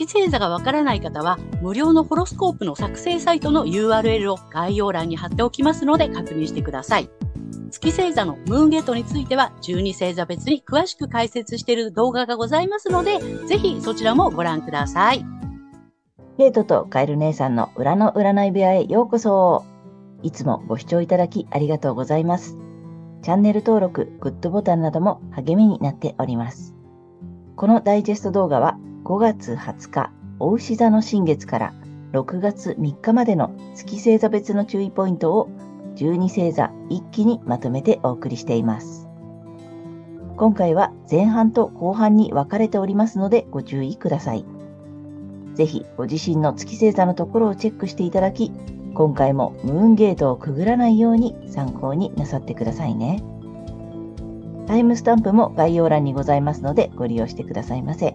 月星座がわからない方は、無料のホロスコープの作成サイトの URL を概要欄に貼っておきますので確認してください。月星座のムーンゲートについては12星座別に詳しく解説している動画がございますので、ぜひそちらもご覧ください。ケイトとカエル姉さんの裏の占い部屋へようこそ。いつもご視聴いただきありがとうございます。チャンネル登録、グッドボタンなども励みになっております。このダイジェスト動画は5月20日、お牛座の新月から6月3日までの月星座別の注意ポイントを12星座一気にまとめてお送りしています。今回は前半と後半に分かれておりますのでご注意ください。ぜひご自身の月星座のところをチェックしていただき、今回もムーンゲートをくぐらないように参考になさってくださいね。タイムスタンプも概要欄にございますのでご利用してくださいませ。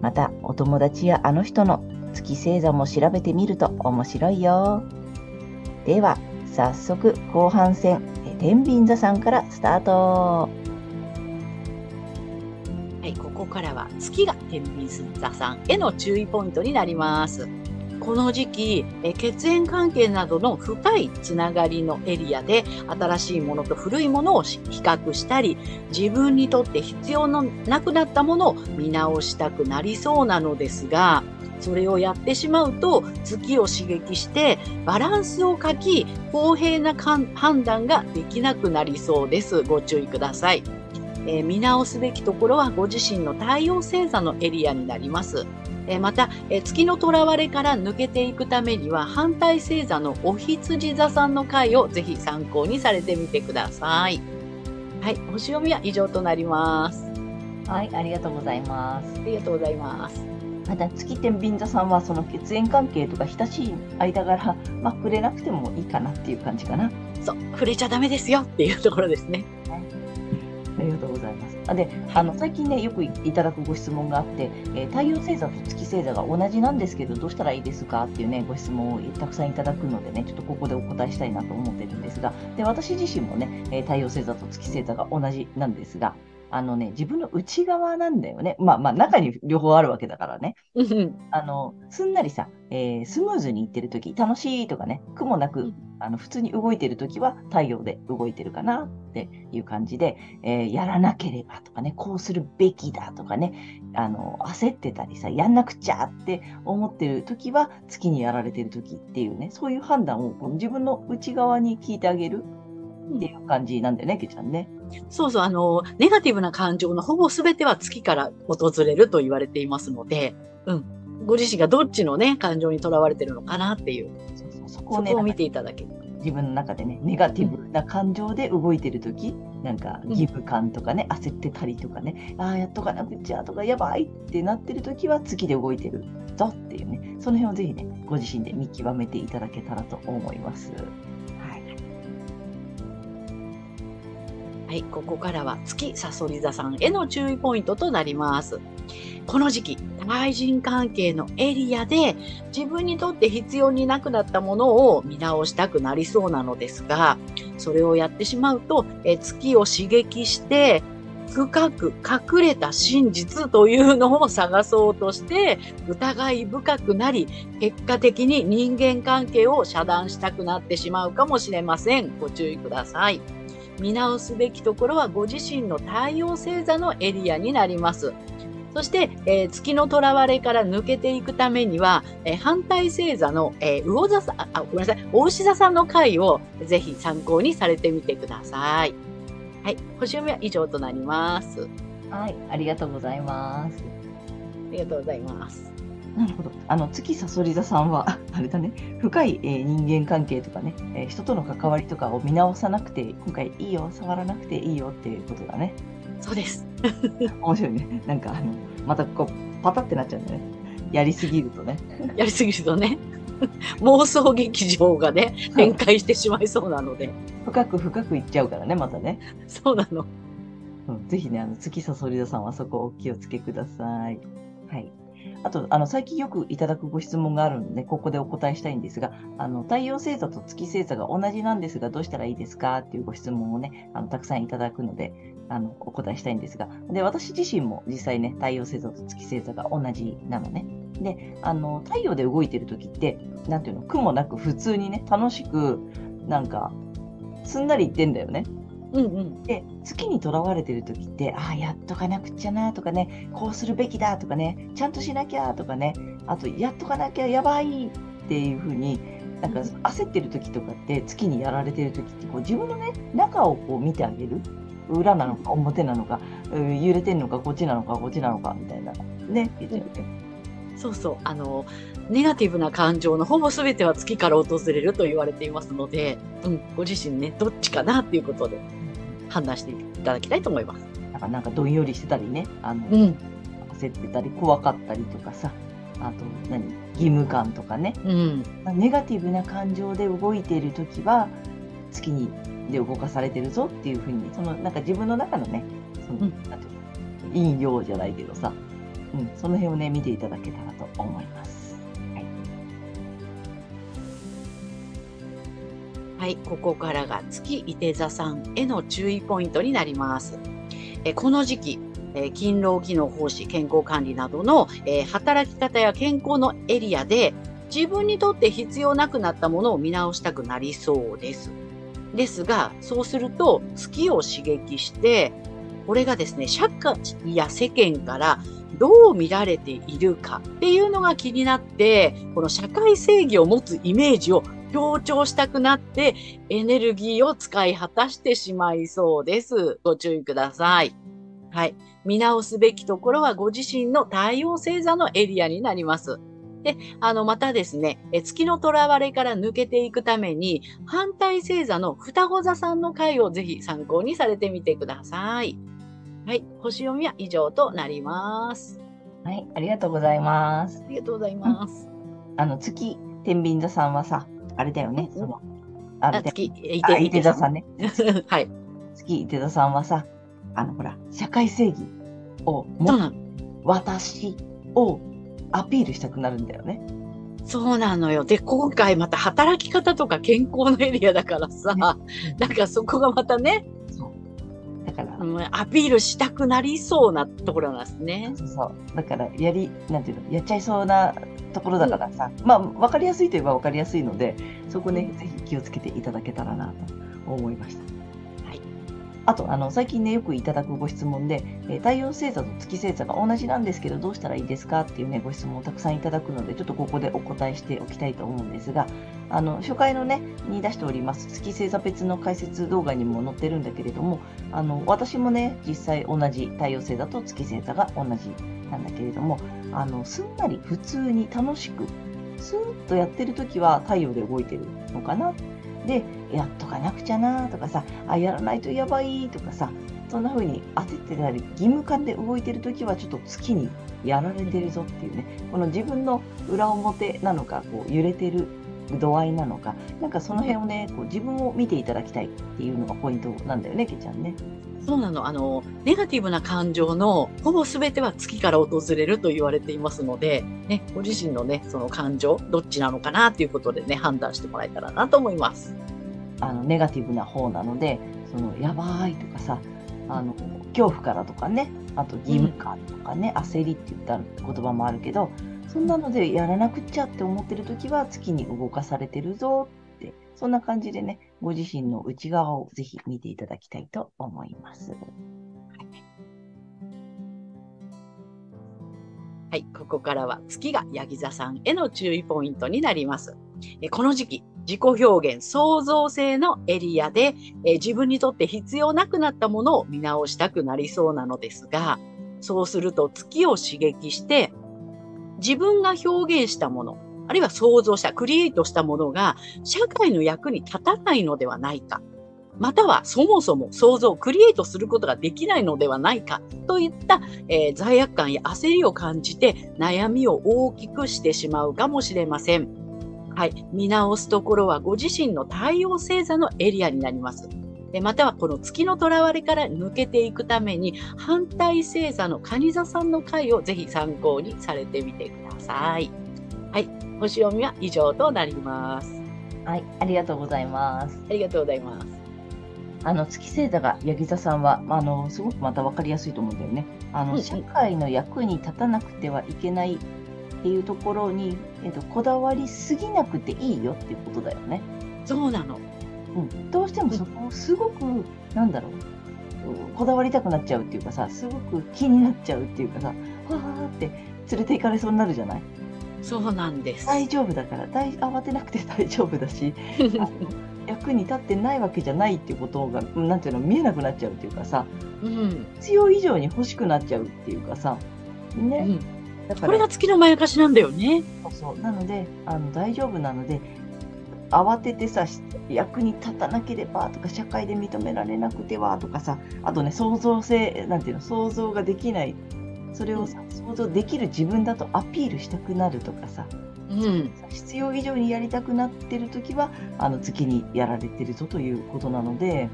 また、お友達やあの人の月星座も調べてみると面白いよ。では、早速後半戦、天秤座さんからスタート。はい、ここからは月が天秤座さんへの注意ポイントになります。この時期、え血縁関係などの深いつながりのエリアで新しいものと古いものを比較したり、自分にとって必要のなくなったものを見直したくなりそうなのですが、それをやってしまうと月を刺激してバランスを欠き公平な判断ができなくなりそうです。ご注意ください。えー、見直すべきところはご自身の太陽星座のエリアになります。えまた、え月のとらわれから抜けていくためには反対星座のお羊座さんの回をぜひ参考にされてみてください。はい、星読みは以上となります。はい、ありがとうございます。ありがとうございます。また月天秤座さんはその血縁関係とか親しい間柄、まあ、触れなくてもいいかなっていう感じかな。そう、触れちゃダメですよっていうところですね。はい、ありがとうございます。あで、あの最近ね、よくいただくご質問があって、えー、太陽星座と月星座が同じなんですけど、どうしたらいいですかっていうね、ご質問をたくさんいただくのでね、ちょっとここでお答えしたいなと思ってるんですが、で私自身もね、えー、太陽星座と月星座が同じなんですが、あのね、自分の内側なんだよね。まあまあ、中に両方あるわけだからね。あの、すんなりさ、えー、スムーズにいってるとき、楽しいとかね、苦もなく、あの、普通に動いてるときは太陽で動いてるかなっていう感じで、えー、やらなければとかね、こうするべきだとかね、あの、焦ってたりさ、やんなくちゃって思ってるときは、月にやられてるときっていうね、そういう判断を自分の内側に聞いてあげるっていう感じなんだよね、けちゃんね。そうそう、あの、ネガティブな感情のほぼ全ては月から訪れると言われていますので、うん。ご自身がどっちのね、感情にとらわれてるのかなっていう、そうそうそこをね、を見ていただける。自分の中でね、ネガティブな感情で動いてる時、うん、なんか義務感とかね、焦ってたりとかね、ああ、やっとかなくちゃとか、やばいってなってる時は月で動いてるぞっていうね、その辺をぜひね、ご自身で見極めていただけたらと思います。はい、ここからは月さそり座さんへの注意ポイントとなります。この時期、対人関係のエリアで自分にとって必要になくなったものを見直したくなりそうなのですが、それをやってしまうと、え月を刺激して深く隠れた真実というのを探そうとして疑い深くなり結果的に人間関係を遮断したくなってしまうかもしれません。ご注意ください。見直すべきところはご自身の太陽星座のエリアになります。そして、えー、月のとらわれから抜けていくためには、えー、反対星座の、えー、魚座さん、あ、ごめんなさい、大牛座さんの回をぜひ参考にされてみてください。はい、星読みは以上となります。はい、ありがとうございます。ありがとうございます。なるほど。あの、月さそり座さんは、あれだね、深い、えー、人間関係とかね、えー、人との関わりとかを見直さなくて、今回いいよ、触らなくていいよっていうことだね。そうです。面白いね。なんか、あの、またこう、パタってなっちゃうんだよね。やりすぎるとね。やりすぎるとね。妄想劇場がね、展開してしまいそうなので。深く深くいっちゃうからね、またね。そうなの。うん、ぜひね、あの、月さそり座さんはそこお気をつけください。はい。あと、あの、最近よくいただくご質問があるので、ここでお答えしたいんですが、あの、太陽星座と月星座が同じなんですが、どうしたらいいですか？っていうご質問をね、あの、たくさんいただくので、あの、お答えしたいんですが、で、私自身も実際ね、太陽星座と月星座が同じなのね。で、あの、太陽で動いてる時って、なんていうの、苦もなく普通にね、楽しく、なんか、すんなりいってんだよね。うんうん、で月にとらわれてる時ってああやっとかなくちゃなとかねこうするべきだとかねちゃんとしなきゃとかねあとやっとかなきゃやばいっていう風になんか焦ってる時とかって月にやられてる時ってこう自分のね中をこう見てあげる。裏なのか表なのか揺れてんのかこっちなのかこっちなのかみたいな。ねそうそう。あのネガティブな感情のほぼ全ては月から訪れると言われていますので、うん、ご自身ねどっちかなっていうことで判断していただきたいと思います。なんかなんかどんよりしてたりね、あの、うん、焦ってたり怖かったりとかさ、あと何義務感とかね、うん、ネガティブな感情で動いている時は月にで動かされてるぞっていうふうにそのなんか自分の中のねその、うん、なんていう陰陽じゃないけどさ、うん、その辺をね見ていただけたらと思います。はい、ここからが月伊手座さんへの注意ポイントになります。えこの時期、え勤労機能奉仕、健康管理などの、え働き方や健康のエリアで自分にとって必要なくなったものを見直したくなりそうです。ですが、そうすると月を刺激して、これがですね、社会や世間からどう見られているかっていうのが気になって、この社会正義を持つイメージを強調したくなってエネルギーを使い果たしてしまいそうです。ご注意ください。はい。見直すべきところはご自身の太陽星座のエリアになります。で、あの、またですね、え月の囚われから抜けていくために、反対星座の双子座さんの回をぜひ参考にされてみてください。はい。星読みは以上となります。はい。ありがとうございます。ありがとうございます。あの、月、天秤座さんはさ、あれだよね。その、あれ月、いて、いて座さんね。はい。月、いて座さんはさ、あの、ほら、社会正義をも、私をアピールしたくなるんだよね。そうなのよ。で、今回また働き方とか健康のエリアだからさ、ね、なんかそこがまたね、だから、うん、アピールしたくなりそうなところなんですね。そうそう。だから、やり、なんていうの、やっちゃいそうなところだからさ、うん、まあ、わかりやすいといえばわかりやすいので、そこね、ぜひ気をつけていただけたらなと思いました。はい。あと、あの、最近ね、よくいただくご質問で、えー、太陽星座と月星座が同じなんですけど、どうしたらいいですかっていうね、ご質問をたくさんいただくので、ちょっとここでお答えしておきたいと思うんですが、あの、初回のね、に出しております、月星座別の解説動画にも載ってるんだけれども、あの、私もね、実際同じ太陽星座と月星座が同じなんだけれども、あの、すんなり普通に楽しく、スーッとやってる時は太陽で動いてるのかな。で、やっとかなくちゃなとかさ、あ、やらないとやばいとかさ、そんな風に焦ってたり、義務感で動いてる時はちょっと月にやられてるぞっていうね、この自分の裏表なのか、こう揺れてる度合いなのか、なんかその辺をね、こう自分を見ていただきたいっていうのがポイントなんだよね、けちゃんね。そうなの。あの、ネガティブな感情のほぼ全ては月から訪れると言われていますので、ね、ご自身のね、その感情、どっちなのかなっていうことでね、判断してもらえたらなと思います。あの、ネガティブな方なので、その、やばいとかさ、あの、恐怖からとかね、あと義務感とかね、うん、焦りって言った言葉もあるけど、そんなのでやらなくちゃって思ってる時は月に動かされてるぞって、そんな感じでね、ご自身の内側をぜひ見ていただきたいと思います。はい、ここからは月がヤギ座さんへの注意ポイントになります。この時期、自己表現、創造性のエリアで、え自分にとって必要なくなったものを見直したくなりそうなのですが、そうすると月を刺激して、自分が表現したもの、あるいは想像した、クリエイトしたものが社会の役に立たないのではないか。またはそもそも想像、クリエイトすることができないのではないかといった、えー、罪悪感や焦りを感じて悩みを大きくしてしまうかもしれません。はい。見直すところはご自身の太陽星座のエリアになります。でまたはこの月のとらわれから抜けていくために反対星座の蟹座さんの回をぜひ参考にされてみてください。はい。星読みは以上となります。はい、ありがとうございます。ありがとうございます。あの月星座がヤギ座さんは、まあ、あのすごくまた分かりやすいと思うんだよね。あの、うんうん社会の役に立たなくてはいけないっていうところに、えっと、こだわりすぎなくていいよっていうことだよね。そうなの。うん、どうしてもそこをすごく、なんだろう、うんこだわりたくなっちゃうっていうかさ、すごく気になっちゃうっていうかさ、わーって連れて行かれそうになるじゃない？そうなんです。大丈夫だから大、慌てなくて 大丈夫だし、役に立ってないわけじゃないっていうことが、なんていうの、見えなくなっちゃうっていうかさ、うん。必要以上に欲しくなっちゃうっていうかさ、ね。うん。だからこれが月のまやかしなんだよね。そうなのであの大丈夫なので慌ててさし役に立たなければとか社会で認められなくてはとかさあとね創造性なんていうの想像ができないそれをさ想像できる自分だとアピールしたくなるとかさうん。必要以上にやりたくなってる時はあの月にやられてるぞということなので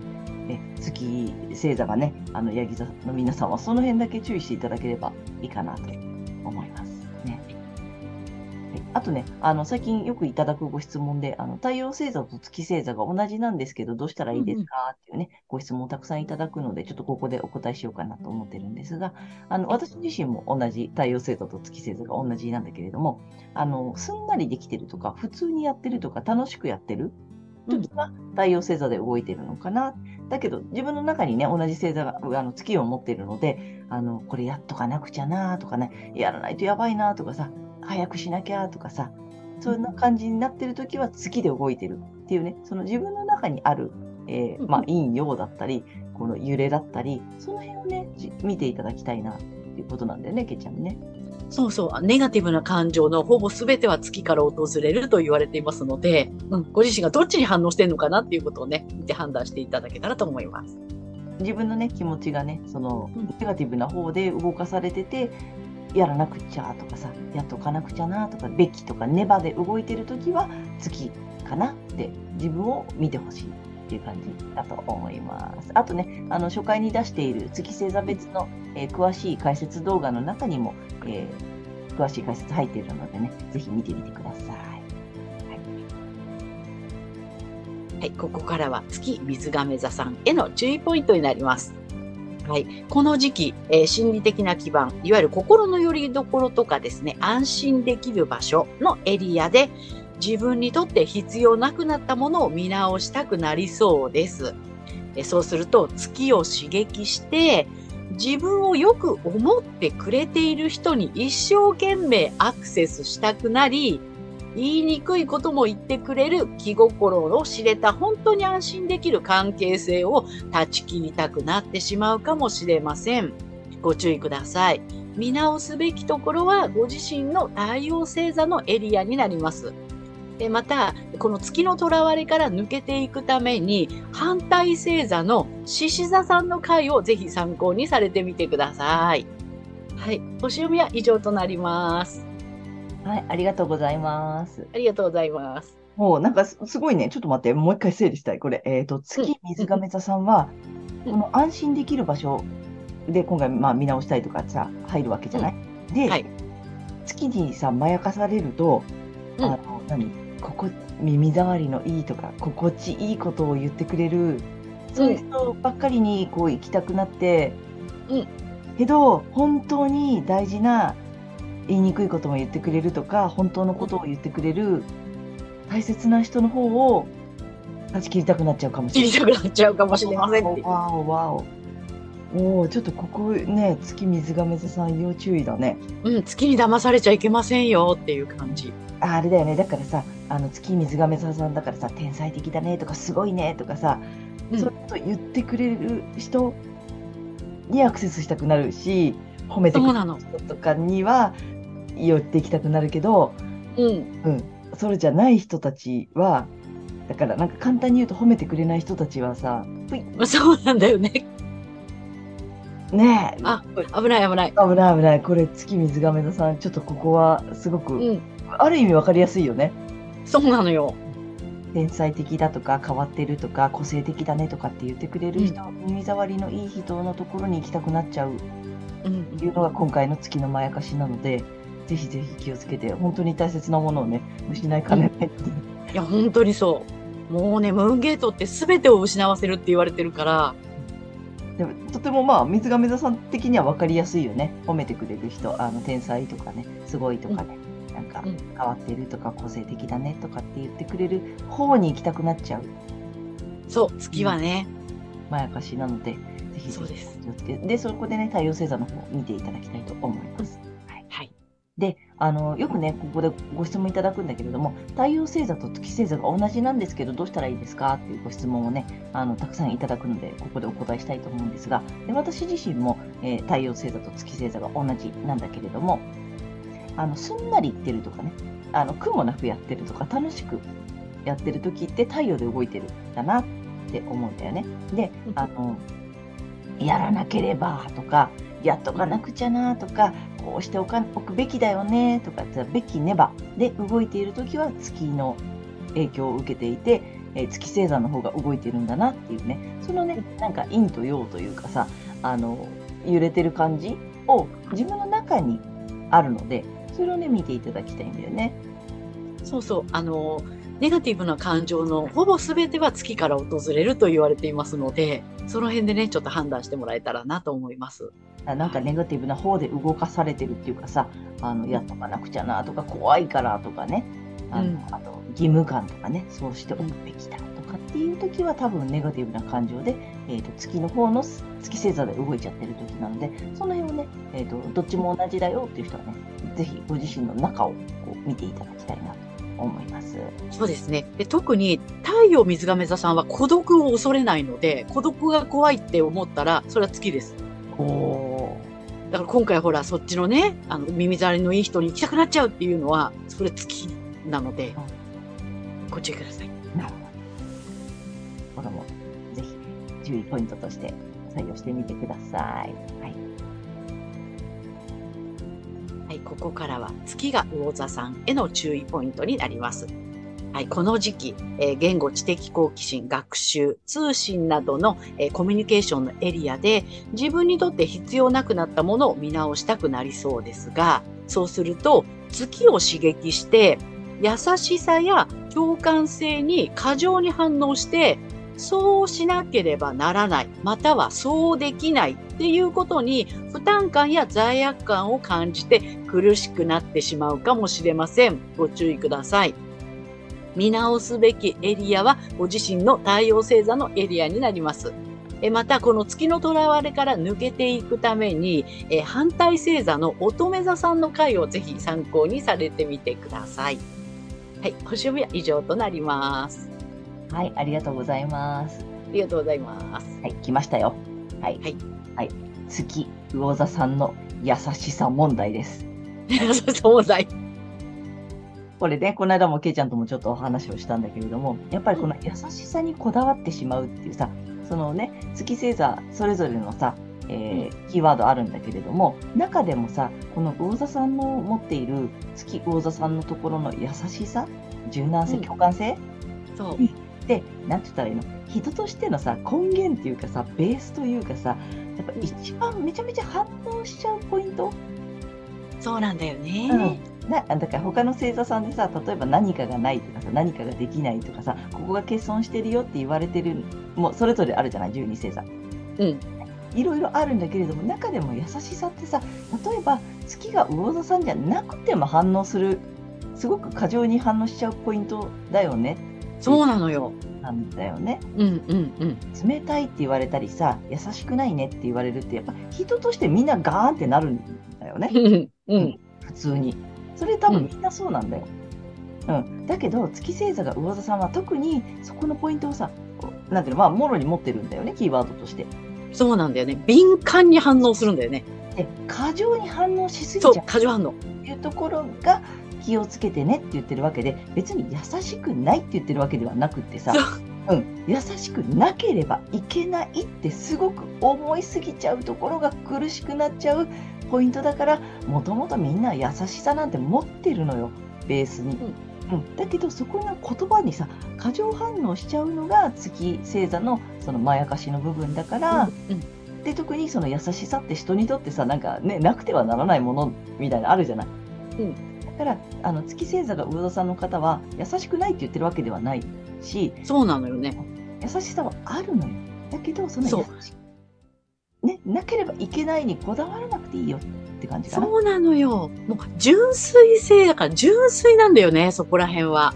え月星座がねあのヤギ座の皆さんはその辺だけ注意していただければいいかなと思いますあとね、あの最近よくいただくご質問で、あの太陽星座と月星座が同じなんですけど、どうしたらいいですか？っていうね、ご質問をたくさんいただくので、ちょっとここでお答えしようかなと思ってるんですが、あの私自身も同じ太陽星座と月星座が同じなんだけれども、あのすんなりできてるとか、普通にやってるとか、楽しくやってる？時は太陽星座で動いてるのかな？だけど、自分の中にね、同じ星座が、あの月を持っているので、あの、これやっとかなくちゃなとかね、やらないとやばいなとかさ、早くしなきゃとかさ、そんな感じになってる時は月で動いてるっていうね、その自分の中にある、えーまあ、陰陽だったり、この揺れだったり、その辺をね、じ見ていただきたいなっていうことなんだよね、けいちゃんね。そうそう。ネガティブな感情のほぼ全ては月から訪れると言われていますので、うん、ご自身がどっちに反応してるのかなっていうことをね、見て判断していただけたらと思います。自分のね、気持ちがね、そのうんネガティブな方で動かされてて、やらなくちゃとかさ、やっとかなくちゃなとか、べきとか、ネバで動いてるときは月かなって自分を見てほしいっていう感じだと思います。あとね、あの初回に出している月星座別の、えー詳しい解説動画の中にも、えー詳しい解説入っているのでね、ぜひ見てみてください。はい、ここからは月水亀座さんへの注意ポイントになります。はい、この時期、えー心理的な基盤、いわゆる心の拠り所とかですね、安心できる場所のエリアで、自分にとって必要なくなったものを見直したくなりそうです。えそうすると、月を刺激して、自分をよく思ってくれている人に一生懸命アクセスしたくなり、言いにくいことも言ってくれる気心を知れた本当に安心できる関係性を断ち切りたくなってしまうかもしれません。ご注意ください。見直すべきところはご自身の太陽星座のエリアになります。でまた、この月の囚われから抜けていくために、反対星座の獅子座さんの回をぜひ参考にされてみてください。はい。星読みは以上となります。はい、ありがとうございます。ありがとうございます。もうなんかすすごいね、ちょっと待って、もう一回整理したい。これ、えっ、と、月水亀座さんは、うん。この安心できる場所で今回、まあ、見直したいとかさ、入るわけじゃない、で、はい。月にさ、まやかされると、うん。あの、何？ここ、耳障りのいいとか、心地いいことを言ってくれる、そういう人ばっかりにこう行きたくなって、うん。けど、本当に大事な、言いにくいことも言ってくれるとか、本当のことを言ってくれる、大切な人の方を断ち切りたくなっちゃうかもしれない。知りたくなっちゃうかもしれません。わおわお。おお、ちょっとここね、月水亀座さん要注意だね。うん、月に騙されちゃいけませんよっていう感じ。ああれだよね。だからさ、あの月水亀座さんだからさ、天才的だねとか、すごいねとかさ、うんそういうこと言ってくれる人にアクセスしたくなるし、褒めてくれる。人とかには寄っていきたくなるけど、うん。うん、それじゃない人たちは、だからなんか簡単に言うと褒めてくれない人たちはさ、ぷいそうなんだよね。ねえ、あ危ない危ない。危ない危ない。これ月水亀座さん、ちょっとここはすごく、うん。ある意味わかりやすいよね。そうなのよ。天才的だとか変わってるとか個性的だねとかって言ってくれる人、耳障りのいい人のところに行きたくなっちゃううんっていうのが今回の月のまやかしなので、ぜひぜひ気をつけて、本当に大切なものをね、失いかねないので、いや、本当にそう。もうね、ムーンゲートって全てを失わせるって言われてるから、でもとてもまあ、水亀座さん的には分かりやすいよね。褒めてくれる人、あの天才とかね、すごいとかね、なんかうん。変わってるとか個性的だねとかって言ってくれる方に行きたくなっちゃう。そう、月はね、まやかしなので、ぜひぜひそうです。気をつけて、で、そこでね、太陽星座の方を見ていただきたいと思います。で、あの、よくね、ここでご質問いただくんだけれども、太陽星座と月星座が同じなんですけど、どうしたらいいですかっていうご質問をね、あの、たくさんいただくので、ここでお答えしたいと思うんですが、で私自身も、えー太陽星座と月星座が同じなんだけれども、あの、すんなりいってるとかね、あの、苦もなくやってるとか、楽しくやってる時って太陽で動いてるんだなって思うんだよね。で、あの、やらなければとか、やっとかなくちゃなとか、こうしておかおくべきだよねとかって、べきねばで動いているときは月の影響を受けていて、え月星座の方が動いてるんだなっていうね、そのね、なんか陰と陽というかさ、あの、揺れてる感じを自分の中にあるので、それをね、見ていただきたいんだよね。そうそう、あの、ネガティブな感情のほぼ全ては月から訪れると言われていますので、その辺でね、ちょっと判断してもらえたらなと思います。あなんかネガティブな方で動かされてるっていうかさ、あのやっとかなくちゃなとか、怖いからとかね、あのうんあと義務感とかね、そうしておくべきだとかっていう時は多分ネガティブな感情で、えー、と月の方の月星座で動いちゃってる時なので、その辺をね、えー、とどっちも同じだよっていう人はね、ぜひご自身の中をこう見ていただきたいなと思います。そうですね。で特に太陽水亀座さんは孤独を恐れないので、孤独が怖いって思ったら、それは月です。おだから今回ほら、そっちのね、あの、耳障りのいい人に行きたくなっちゃうっていうのは、それ月なので、ご注意ください。なるほど。これもぜひ注意ポイントとして採用してみてください。はい。はい、ここからは月が魚座さんへの注意ポイントになります。はい、この時期、えー言語知的好奇心、学習、通信などの、えーコミュニケーションのエリアで自分にとって必要なくなったものを見直したくなりそうですが、そうすると月を刺激して優しさや共感性に過剰に反応してそうしなければならない、またはそうできないっていうことに負担感や罪悪感を感じて苦しくなってしまうかもしれません。ご注意ください。見直すべきエリアはご自身の太陽星座のエリアになります。えまた、この月のとらわれから抜けていくために、え反対星座の乙女座さんの回をぜひ参考にされてみてください。はい、星読みは以上となります。はい、ありがとうございます。ありがとうございます。はい、来ましたよ。はい。はい。はい。月、魚座さんの優しさ問題です。そうだい。これね、この間もけいちゃんともちょっとお話をしたんだけれども、やっぱりこの優しさにこだわってしまうっていうさ、そのね、月星座それぞれのさ、えーキーワードあるんだけれども、中でもさ、この魚座さんの持っている月魚座さんのところの優しさ、柔軟性、うん。共感性、そう。で、なんて言ったらいいの？人としてのさ、根源っていうかさ、ベースというかさ、やっぱ一番めちゃめちゃ反応しちゃうポイント、そうなんだよね。うん、なだから他の星座さんでさ、例えば何かがないとかさ、何かができないとかさ、ここが欠損してるよって言われてる、もうそれぞれあるじゃない、12星座。うん。いろいろあるんだけれども、中でも優しさってさ、例えば月が魚座さんじゃなくても反応する、すごく過剰に反応しちゃうポイントだよね、そうなのよ。なんだよね。うんうんうん。冷たいって言われたりさ、優しくないねって言われるって、やっぱ人としてみんなガーンってなるんだよね。うんうん。普通に。それ多分みんなそうなんだよ。うん。だけど、月星座が魚座さんは特にそこのポイントをさ、なんていうの、まあ、もろに持ってるんだよね、キーワードとして。そうなんだよね。敏感に反応するんだよね。で、過剰に反応しすぎちゃう、過剰反応。いうところが気をつけてねって言ってるわけで、別に優しくないって言ってるわけではなくってさ、うん、優しくなければいけないってすごく思いすぎちゃうところが苦しくなっちゃうポイントだからもともとみんな優しさなんて持ってるのよベースに。うん、だけどそこの言葉にさ過剰反応しちゃうのが月星座のそのまやかしの部分だから、うんで特にその優しさって人にとってさなんかねなくてはならないものみたいなのあるじゃない。うんだからあの月星座が魚座さんの方は優しくないって言ってるわけではないしそうなのよね。優しさはあるのよ。だけどその優しねなければいけないにこだわらなくていいよって感じかな。そうなのよ。もう純粋性だから純粋なんだよね、そこら辺は。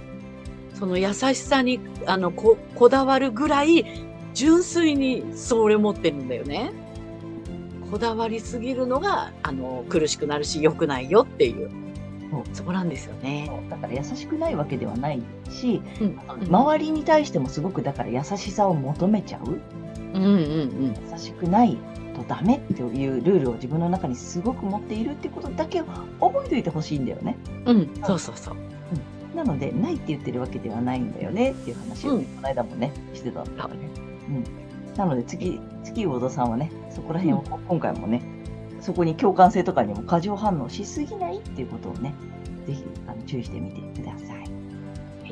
その優しさにあのここだわるぐらい純粋にそれ持ってるんだよね。こだわりすぎるのがあの苦しくなるし良くないよっていうそうそこなんですよね。だから優しくないわけではないし、うん周りに対してもすごくだから優しさを求めちゃううんうんうん優しくないとダメっていうルールを自分の中にすごく持っているってことだけを覚えておいてほしいんだよね。うんそうそうそう。なので、ないって言ってるわけではないんだよねっていう話を、ねうんこの間もね、してたんだよね。うん。なので、次、月魚田さんはね、そこら辺を、今回もね、そこに共感性とかにも過剰反応しすぎないっていうことをね、ぜひあの注意してみて。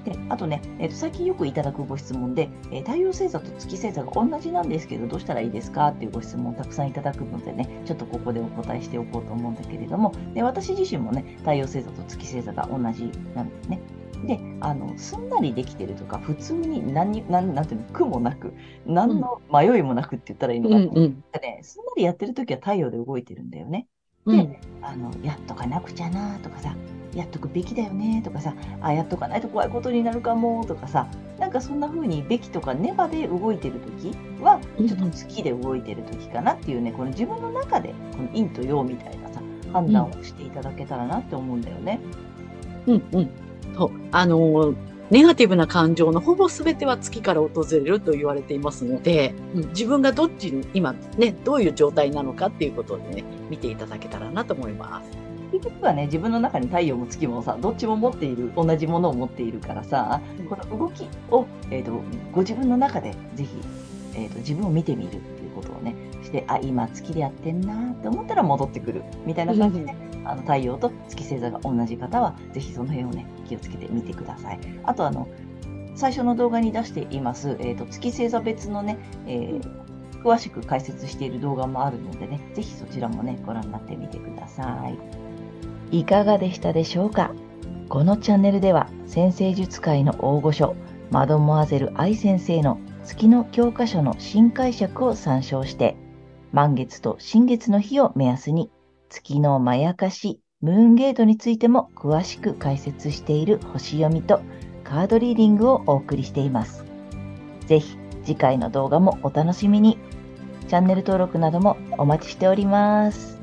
で、あとね、えっと最近よくいただくご質問で、えー太陽星座と月星座が同じなんですけど、どうしたらいいですか？っていうご質問をたくさんいただくのでね、ちょっとここでお答えしておこうと思うんだけれども、で私自身もね、太陽星座と月星座が同じなんですね。で、あの、すんなりできてるとか、普通に何に、なんていうの、苦もなく、何の迷いもなくって言ったらいいのかな、うんうんね、すんなりやってるときは太陽で動いてるんだよね。うんあの、やっとかなくちゃなとかさ、やっとくべきだよねとかさ、あ、やっとかないと怖いことになるかもとかさ、なんかそんな風にべきとかネバで動いてるときは、ちょっと月で動いてるときかなっていうね、この自分の中で、この陰と陽みたいなさ、判断をしていただけたらなって思うんだよね。うんうん。そう。あのーネガティブな感情のほぼ全ては月から訪れると言われていますので、うん自分がどっちに今ね、どういう状態なのかっていうことをね、見ていただけたらなと思います。結局はね、自分の中に太陽も月もさ、どっちも持っている、同じものを持っているからさ、この動きを、えー、とご自分の中でぜひ、えー、と自分を見てみるっていうことをね、して、あ、今月でやってんなって思ったら戻ってくるみたいな感じで、あの太陽と月星座が同じ方は、ぜひその辺をね、気をつけてみてください。あと、あの、最初の動画に出しています、えー、と月星座別のね、えー詳しく解説している動画もあるのでね、ぜひそちらもね、ご覧になってみてください。いかがでしたでしょうか？このチャンネルでは先生術界の大御所マドモアゼル愛先生の月の教科書の新解釈を参照して満月と新月の日を目安に月のまやかしムーンゲートについても詳しく解説している星読みとカードリーディングをお送りしています。ぜひ次回の動画もお楽しみに。チャンネル登録などもお待ちしております。